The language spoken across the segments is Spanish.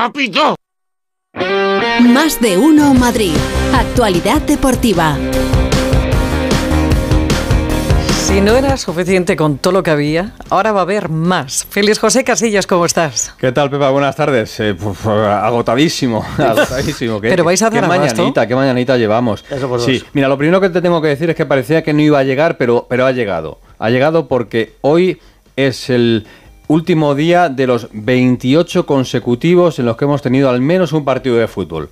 ¡Apito! Más de uno Madrid. Actualidad deportiva. Si no era suficiente con todo lo que había, ahora va a haber más. Feliz José Casillas, ¿cómo estás? ¿Qué tal, Pepa? Buenas tardes. Eh, puf, agotadísimo, agotadísimo. ¿Qué, Pero vais a hacer qué mañanita, qué mañanita llevamos. sí, mira, lo primero que te tengo que decir es que parecía que no iba a llegar, pero, pero ha llegado. Ha llegado porque hoy es el último día de los 28 consecutivos en los que hemos tenido al menos un partido de fútbol.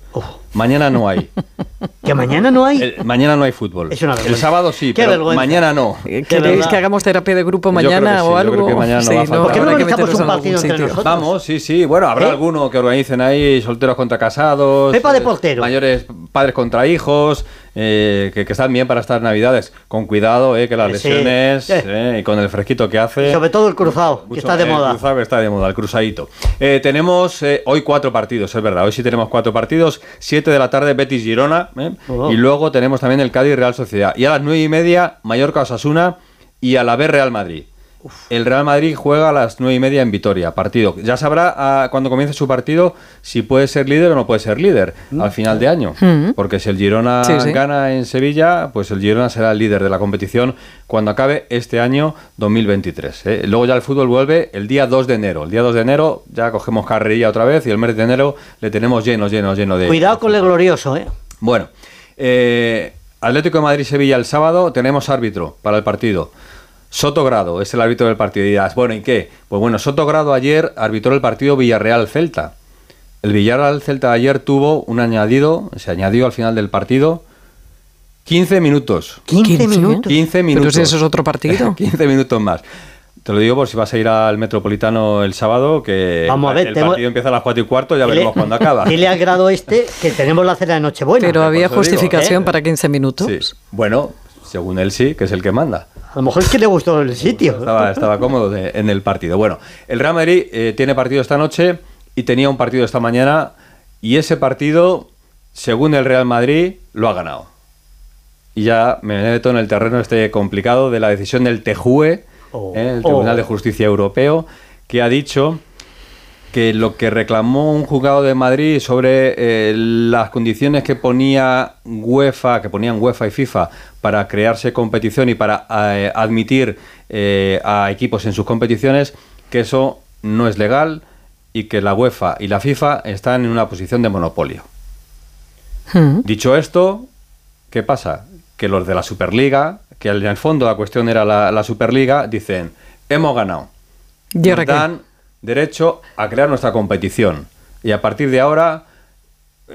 Mañana no hay. ¿Que mañana no hay? El- mañana no hay fútbol. Es una el sábado sí, Qué pero vergüenza. mañana no. ¿Queréis que hagamos terapia de grupo Yo creo mañana que sí, o yo algo? creo que mañana no va a faltar. ¿Por qué no habrá que organizamos meterlos un en algún partido entre sitio. nosotros? Vamos, sí, sí. Bueno, habrá ¿Eh? alguno que organicen ahí solteros contra casados. Pepa de eh, portero. Mayores padres contra hijos, eh, que, que están bien para estas navidades. Con cuidado, eh, que las Sí. lesiones Eh. y con el fresquito que hace. Y sobre todo el cruzado, que está de el moda. cruzado que está de moda, el cruzadito. Eh, tenemos eh, hoy cuatro partidos, es verdad. Hoy sí tenemos cuatro partidos. Siete de la tarde, Betis Girona. Oh. Y luego tenemos también el Cádiz Real Sociedad. Y a las nueve y media, Mallorca Osasuna. Y a la vez Real Madrid. El Real Madrid juega a las nueve y media en Vitoria, partido. Ya sabrá ah, cuando comience su partido si puede ser líder o no puede ser líder al final de año. Porque si el Girona Sí, sí. gana en Sevilla, pues el Girona será el líder de la competición cuando acabe este año 2023. ¿eh? Luego ya el fútbol vuelve el día 2 de enero. El día 2 de enero ya cogemos carrerilla otra vez y el mes de enero le tenemos lleno, lleno, lleno de... Cuidado con el glorioso, ¿eh? Bueno, eh, Atlético de Madrid-Sevilla el sábado tenemos árbitro para el partido. Soto Grado es el árbitro del partido. Y dirás, bueno, ¿y qué? Pues bueno, Soto Grado ayer arbitró el partido Villarreal-Celta. El Villarreal-Celta ayer tuvo un añadido, se añadió al final del partido 15 minutos. 15, minutos. 15 minutos. Pero si eso es otro partido. 15 minutos más. Te lo digo por si vas a ir al Metropolitano el sábado, que Vamos a ver, el partido empieza a las 4 y cuarto, ya Dile- veremos cuándo acaba. Dile al grado este que tenemos la cena de Nochebuena. Pero había digo, justificación ¿eh? para 15 minutos. Sí. Bueno, según él sí, que es el que manda. A lo mejor es que le gustó el sitio. Estaba, estaba cómodo de- en el partido. Bueno, el Real Madrid eh, tiene partido esta noche y tenía un partido esta mañana y ese partido, según el Real Madrid, lo ha ganado. Y ya me meto en el terreno este complicado de la decisión del TJUE, Oh. eh, el Tribunal Oh. de Justicia Europeo, que ha dicho que lo que reclamó un juzgado de Madrid sobre eh, las condiciones que ponía UEFA, que ponían UEFA y FIFA para crearse competición y para eh, admitir eh, a equipos en sus competiciones, que eso no es legal y que la UEFA y la FIFA están en una posición de monopolio. Mm. Dicho esto, ¿qué pasa? Que los de la Superliga, que en el fondo la cuestión era la, la Superliga, dicen, hemos ganado. ¿Y ahora Nos dan derecho a crear nuestra competición. Y a partir de ahora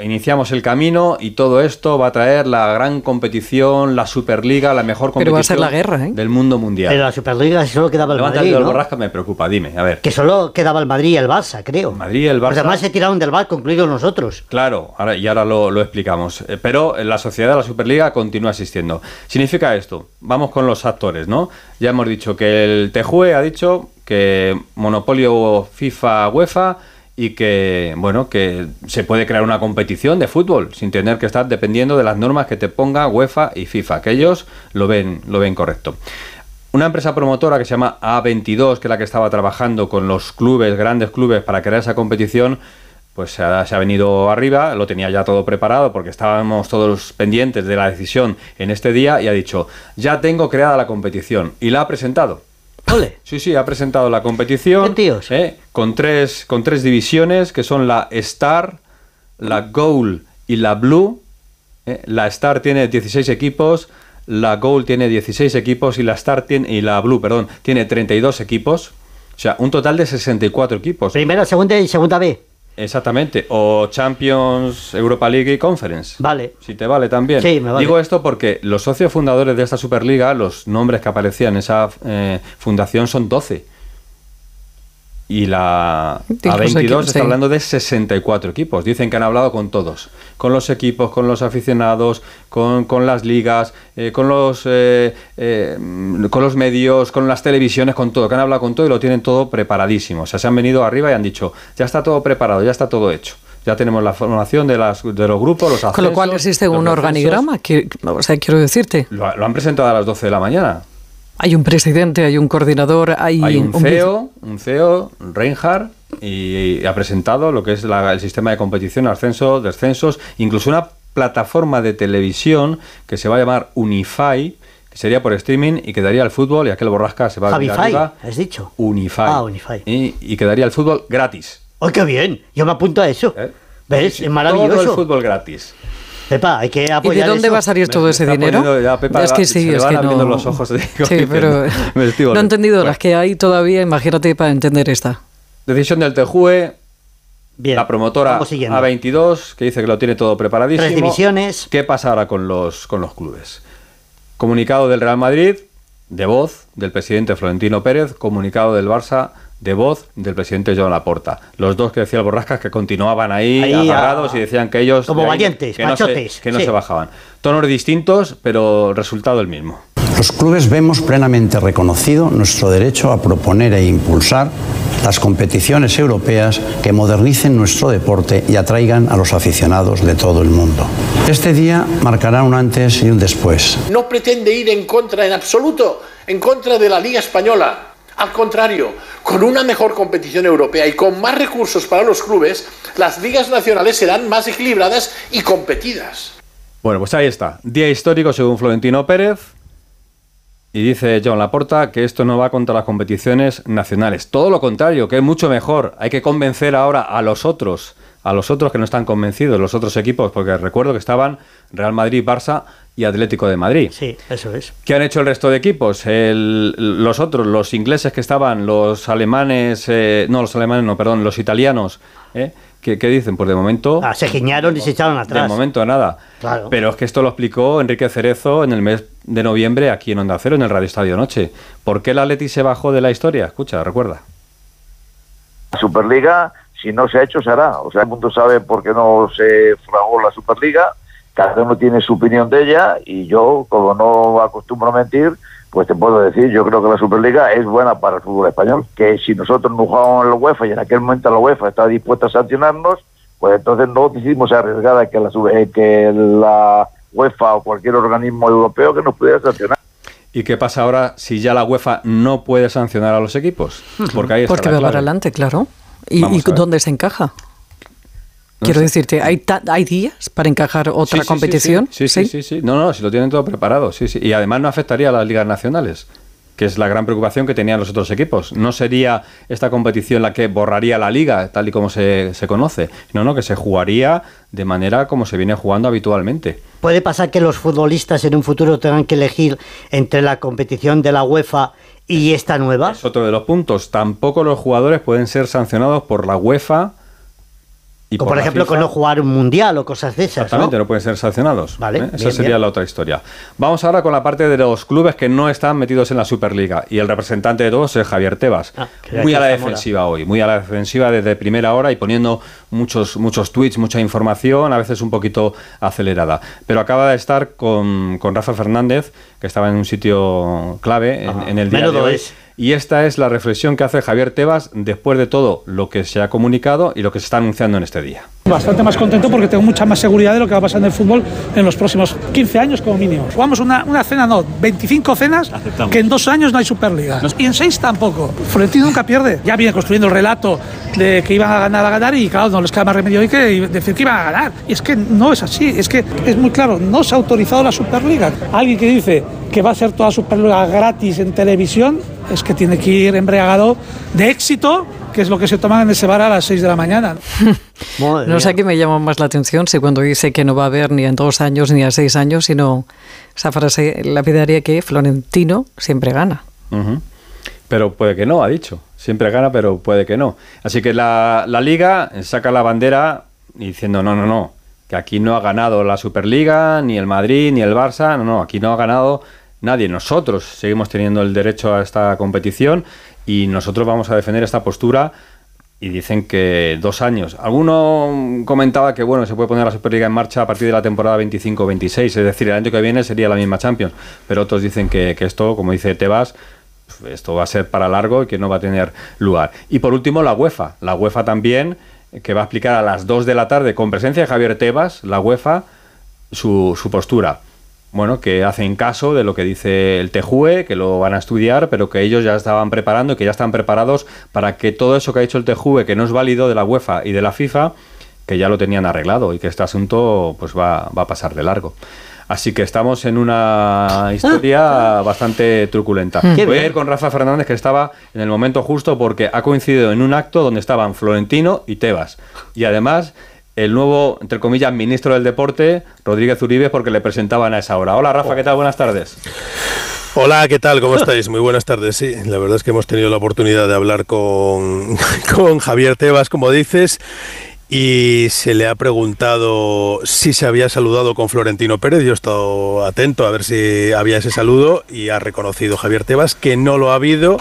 iniciamos el camino y todo esto va a traer la gran competición, la Superliga, la mejor Pero competición va a ser la guerra, ¿eh? del mundo mundial. Pero la Superliga solo quedaba el Levanta el Madrid, del ¿no? borrasca, me preocupa, dime, a ver. Que solo quedaba el Madrid y el Barça, creo. El Madrid y el Los Barça. demás se tiraron del barco, incluidos nosotros. Claro, ahora, y ahora lo, lo explicamos. Eh, Pero la sociedad de la Superliga continúa existiendo. Significa esto, vamos con los actores, ¿no? Ya hemos dicho que el TJUE ha dicho que monopolio FIFA UEFA y que bueno que se puede crear una competición de fútbol sin tener que estar dependiendo de las normas que te ponga UEFA y FIFA, que ellos lo ven lo ven correcto. Una empresa promotora que se llama A22, que es la que estaba trabajando con los clubes, grandes clubes, para crear esa competición, pues se ha, se ha venido arriba, lo tenía ya todo preparado porque estábamos todos pendientes de la decisión en este día y ha dicho, ya tengo creada la competición y la ha presentado. Ole. Sí, sí, ha presentado la competición ¿Qué tíos? ¿eh? con, tres, con tres divisiones que son la Star, la Gold y la Blue. ¿eh? La Star tiene 16 equipos, la Gold tiene 16 equipos y la Star tiene, y la Blue, perdón, tiene 32 equipos. O sea, un total de 64 equipos. Primera, segunda y segunda B. Exactamente. O Champions, Europa League y Conference. Vale. Si te vale también. Sí, me vale. Digo esto porque los socios fundadores de esta Superliga, los nombres que aparecían en esa eh, fundación son 12. Y la Dijo A22 quién, está hablando de 64 equipos. Dicen que han hablado con todos. Con los equipos, con los aficionados, con, con las ligas, eh, con, los, eh, eh, con los medios, con las televisiones, con todo. Que han hablado con todo y lo tienen todo preparadísimo. O sea, se han venido arriba y han dicho, ya está todo preparado, ya está todo hecho. Ya tenemos la formación de, las, de los grupos, los Con lo cual existe un organigrama, que, o sea, quiero decirte. Lo, lo han presentado a las 12 de la mañana. Hay un presidente, hay un coordinador, hay, Hay un un CEO, un CEO, Reinhardt, y ha presentado lo que es la- el sistema de competición, ascenso, descensos, incluso una plataforma de televisión que se va a llamar Unify, que sería por streaming y quedaría el fútbol, y aquel borrasca se va a arriba. has dicho. Unify. Ah, Unify. Y, y quedaría el fútbol gratis. ¡Ay, qué bien! Yo me apunto a eso. ¿eh? ¿Ves? Sí, es Todo maravilloso. el fútbol gratis. Pepa, hay que ¿Y de dónde eso. va a salir todo Me ese dinero? poniendo ya, Pepa, es que se sí, le es van que abriendo no. los ojos, digo, sí, pero me estoy no he entendido Bueno. las que hay todavía. Imagínate para entender esta. Decisión del TJUE, Bien. la promotora Vamos siguiendo. A22, que dice que lo tiene todo preparadísimo. Tres divisiones. ¿Qué pasa ahora con los, con los clubes? Comunicado del Real Madrid, de voz del presidente Florentino Pérez, comunicado del Barça, de voz del presidente Joan Laporta. Los dos que decía el Borrascas que continuaban ahí, Ahí, agarrados ah, y decían que ellos... como ahí valientes, que no se- machotes, que no sí. se bajaban. Tonos distintos, pero el resultado el mismo. Los clubes vemos plenamente reconocido nuestro derecho a proponer e impulsar las competiciones europeas que modernicen nuestro deporte y atraigan a los aficionados de todo el mundo. Este día marcará un antes y un después. no pretende ir en contra en absoluto, en contra de la Liga Española. Al contrario, con una mejor competición europea y con más recursos para los clubes, las ligas nacionales serán más equilibradas y competidas. Bueno, pues ahí está. Día histórico según Florentino Pérez. Y dice John Laporta que esto no va contra las competiciones nacionales. Todo lo contrario, que es mucho mejor. Hay que convencer ahora a los otros, a los otros que no están convencidos, los otros equipos, porque recuerdo que estaban Real Madrid, Barça y Atlético de Madrid. Sí, eso es. ¿Qué han hecho el resto de equipos? El- los otros, los ingleses que estaban, los alemanes, eh, no, los alemanes no, perdón, los italianos, ¿eh? ¿Qué, qué dicen? Pues de momento... Ah, se giñaron y se echaron atrás. De momento nada. Claro. Pero es que esto lo explicó Enrique Cerezo en el mes de noviembre aquí en Onda Cero, en el Radio Estadio Noche. ¿Por qué el Atleti se bajó de la historia? Escucha, recuerda. La Superliga, si no se ha hecho, se hará. O sea, el mundo sabe por qué no se fragó la Superliga, cada uno tiene su opinión de ella y yo, como no acostumbro a mentir, pues te puedo decir, yo creo que la Superliga es buena para el fútbol español, que si nosotros no jugábamos en la UEFA y en aquel momento la UEFA estaba dispuesta a sancionarnos, pues entonces no decidimos arriesgar a que la, eh, que la UEFA o cualquier organismo europeo que nos pudiera sancionar. ¿Y qué pasa ahora si ya la UEFA no puede sancionar a los equipos? Porque ahí está Porque va para adelante, claro. ¿Y, dónde se encaja? No Quiero sé. decirte, ¿hay, ta- ¿hay días para encajar otra Sí, sí, sí, competición? Sí sí, sí, sí. No, no, si lo tienen todo preparado, sí, sí. Y además no afectaría a las ligas nacionales, que es la gran preocupación que tenían los otros equipos. No sería esta competición la que borraría la liga, tal y como se, se conoce. No, no, que se jugaría de manera como se viene jugando habitualmente. ¿Puede pasar que los futbolistas en un futuro tengan que elegir entre la competición de la UEFA y esta nueva? Es otro de los puntos. Tampoco los jugadores pueden ser sancionados por la UEFA y Como por ejemplo FIFA. con no jugar un mundial o cosas de esas, Exactamente, ¿no? no pueden ser sancionados. Vale, ¿eh? Esa sería bien. la otra historia. Vamos ahora con la parte de los clubes que no están metidos en la Superliga. Y el representante de todos es Javier Tebas. Ah, muy a la defensiva hoy, muy a la defensiva desde primera hora y poniendo muchos, muchos tweets, mucha información, a veces un poquito acelerada. Pero acaba de estar con, con Rafa Fernández, que estaba en un sitio clave en el día Menudo de hoy. es. Y esta es la reflexión que hace Javier Tebas después de todo lo que se ha comunicado y lo que se está anunciando en este día. Bastante más contento porque tengo mucha más seguridad de lo que va a pasar en el fútbol en los próximos 15 años como mínimo. Jugamos una, una cena, no, 25 cenas, que en dos años no hay Superliga. Y en seis tampoco. Florentino nunca pierde. Ya viene construyendo el relato de que iban a ganar, a ganar y claro, no les queda más remedio hoy que decir que iban a ganar. Y es que no es así, es que es muy claro, no se ha autorizado la Superliga. Alguien que dice que va a ser toda Superliga gratis en televisión, es que tiene que ir embriagado de éxito, que es lo que se toman en ese bar a las 6 de la mañana. No sé qué me llama más la atención si cuando dice que no va a haber ni en dos años ni a seis años, sino esa frase lapidaria que Florentino siempre gana. Pero puede que no, ha dicho. Siempre gana, pero puede que no. Así que la, la liga saca la bandera diciendo, no, no, no, que aquí no ha ganado la Superliga, ni el Madrid, ni el Barça, no, no, aquí no ha ganado nadie. Nosotros seguimos teniendo el derecho a esta competición y nosotros vamos a defender esta postura y dicen que dos años. Alguno comentaba que bueno, se puede poner la Superliga en marcha a partir de la temporada 25-26, es decir, el año que viene sería la misma Champions. Pero otros dicen que, esto, como dice Tebas, esto va a ser para largo y que no va a tener lugar. Y por último, la UEFA. La UEFA también, que va a explicar a las 2 de la tarde, con presencia de Javier Tebas, la UEFA, su, su postura. Bueno, que hacen caso de lo que dice el TJUE, que lo van a estudiar, pero que ellos ya estaban preparando y que ya están preparados para que todo eso que ha dicho el TJUE, que no es válido de la UEFA y de la FIFA, que ya lo tenían arreglado y que este asunto pues va, va a pasar de largo. Así que estamos en una historia bastante truculenta. Voy a ir con Rafa Fernández, que estaba en el momento justo porque ha coincidido en un acto donde estaban Florentino y Tebas. Y además el nuevo, entre comillas, ministro del deporte, Rodríguez Uribe, porque le presentaban a esa hora. Hola Rafa, ¿qué tal? Buenas tardes. Hola, ¿qué tal? ¿Cómo estáis? Muy buenas tardes. Sí, la verdad es que hemos tenido la oportunidad de hablar con, con Javier Tebas, como dices, y se le ha preguntado si se había saludado con Florentino Pérez. Yo he estado atento a ver si había ese saludo y ha reconocido Javier Tebas que no lo ha habido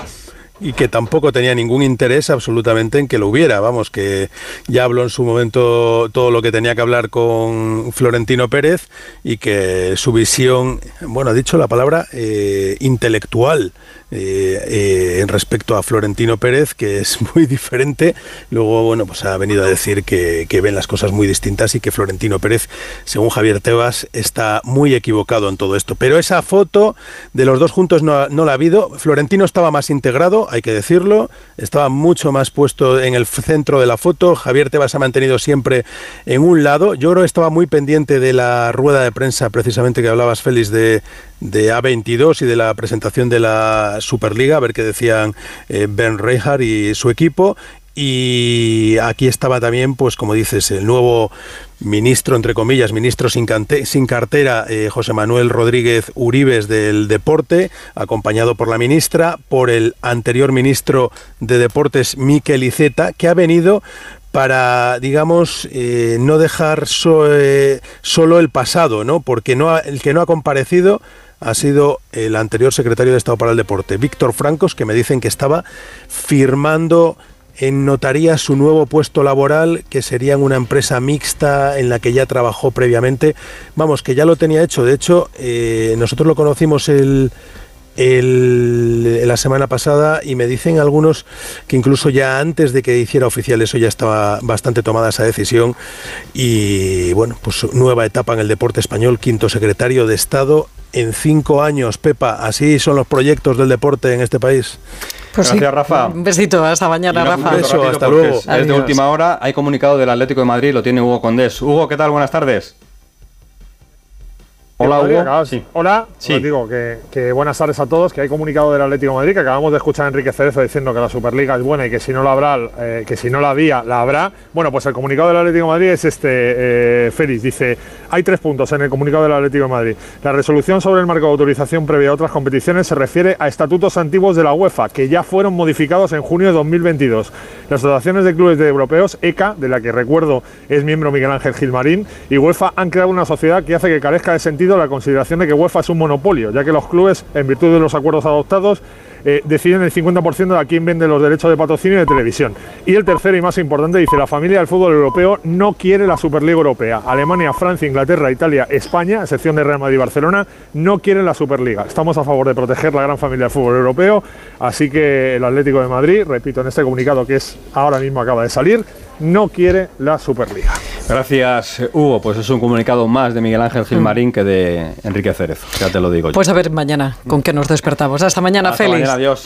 y que tampoco tenía ningún interés absolutamente en que lo hubiera. Vamos, que ya habló en su momento todo lo que tenía que hablar con Florentino Pérez y que su visión, bueno, ha dicho la palabra eh, intelectual eh, eh, respecto a Florentino Pérez, que es muy diferente. Luego, bueno, pues ha venido a decir que, ven las cosas muy distintas y que Florentino Pérez, según Javier Tebas, está muy equivocado en todo esto. Pero esa foto de los dos juntos no, la ha habido. Florentino estaba más integrado, hay que decirlo, estaba mucho más puesto en el centro de la foto. Javier Tebas ha mantenido siempre en un lado. Yo creo estaba muy pendiente de la rueda de prensa, precisamente que hablabas, Félix, de, de A22 y de la presentación de la Superliga, a ver qué decían eh, Ben Reinhardt y su equipo. Y aquí estaba también, pues como dices, el nuevo ministro, entre comillas, ministro sin, sin cartera, eh, José Manuel Rodríguez Uribes del Deporte, acompañado por la ministra, por el anterior ministro de Deportes, Miquel Iceta, que ha venido para, digamos, eh, no dejar solo el pasado, ¿no? Porque no el que no ha comparecido ha sido el anterior secretario de Estado para el Deporte, Víctor Francos, que me dicen que estaba firmando en notaría su nuevo puesto laboral, que sería en una empresa mixta en la que ya trabajó previamente. Vamos, que ya lo tenía hecho. De hecho, eh, nosotros lo conocimos el, el, la semana pasada y me dicen algunos que incluso ya antes de que hiciera oficial eso ya estaba bastante tomada esa decisión y bueno, pues nueva etapa en el deporte español, quinto secretario de Estado en cinco años, Pepa, así son los proyectos del deporte en este país. Pues Gracias, Rafa. Un besito, hasta mañana, Rafa. Un beso, hasta luego. Es, de última hora, hay comunicado del Atlético de Madrid, lo tiene Hugo Condés. Hugo, ¿qué tal? Buenas tardes. Hola, Hugo. Sí. Hola, sí. os digo que, buenas tardes a todos, que hay comunicado del Atlético de Madrid, que acabamos de escuchar a Enrique Cerezo diciendo que la Superliga es buena y que si no la habrá, eh, que si no la había, la habrá. Bueno, pues el comunicado del Atlético de Madrid es este, eh, Félix, dice, hay tres puntos en el comunicado del Atlético de Madrid. La resolución sobre el marco de autorización previa a otras competiciones se refiere a estatutos antiguos de la UEFA, que ya fueron modificados en junio de 2022. Las asociaciones de clubes de europeos, ECA, de la que recuerdo es miembro Miguel Ángel Gilmarín, y UEFA han creado una sociedad que hace que carezca de sentido la consideración de que UEFA es un monopolio, ya que los clubes, en virtud de los acuerdos adoptados, eh, deciden el 50% de a quién vende los derechos de patrocinio de televisión. Y el tercero y más importante dice, la familia del fútbol europeo no quiere la Superliga Europea. Alemania, Francia, Inglaterra, Italia, España, excepción de Real Madrid y Barcelona, no quieren la Superliga. Estamos a favor de proteger la gran familia del fútbol europeo, así que el Atlético de Madrid, repito en este comunicado que es ahora mismo acaba de salir, no quiere la Superliga. Gracias, Hugo. Pues es un comunicado más de Miguel Ángel Gilmarín mm. que de Enrique Cerezo, ya te lo digo. Pues a ver mañana con qué nos despertamos. Hasta mañana, Hasta Félix. Mañana, adiós.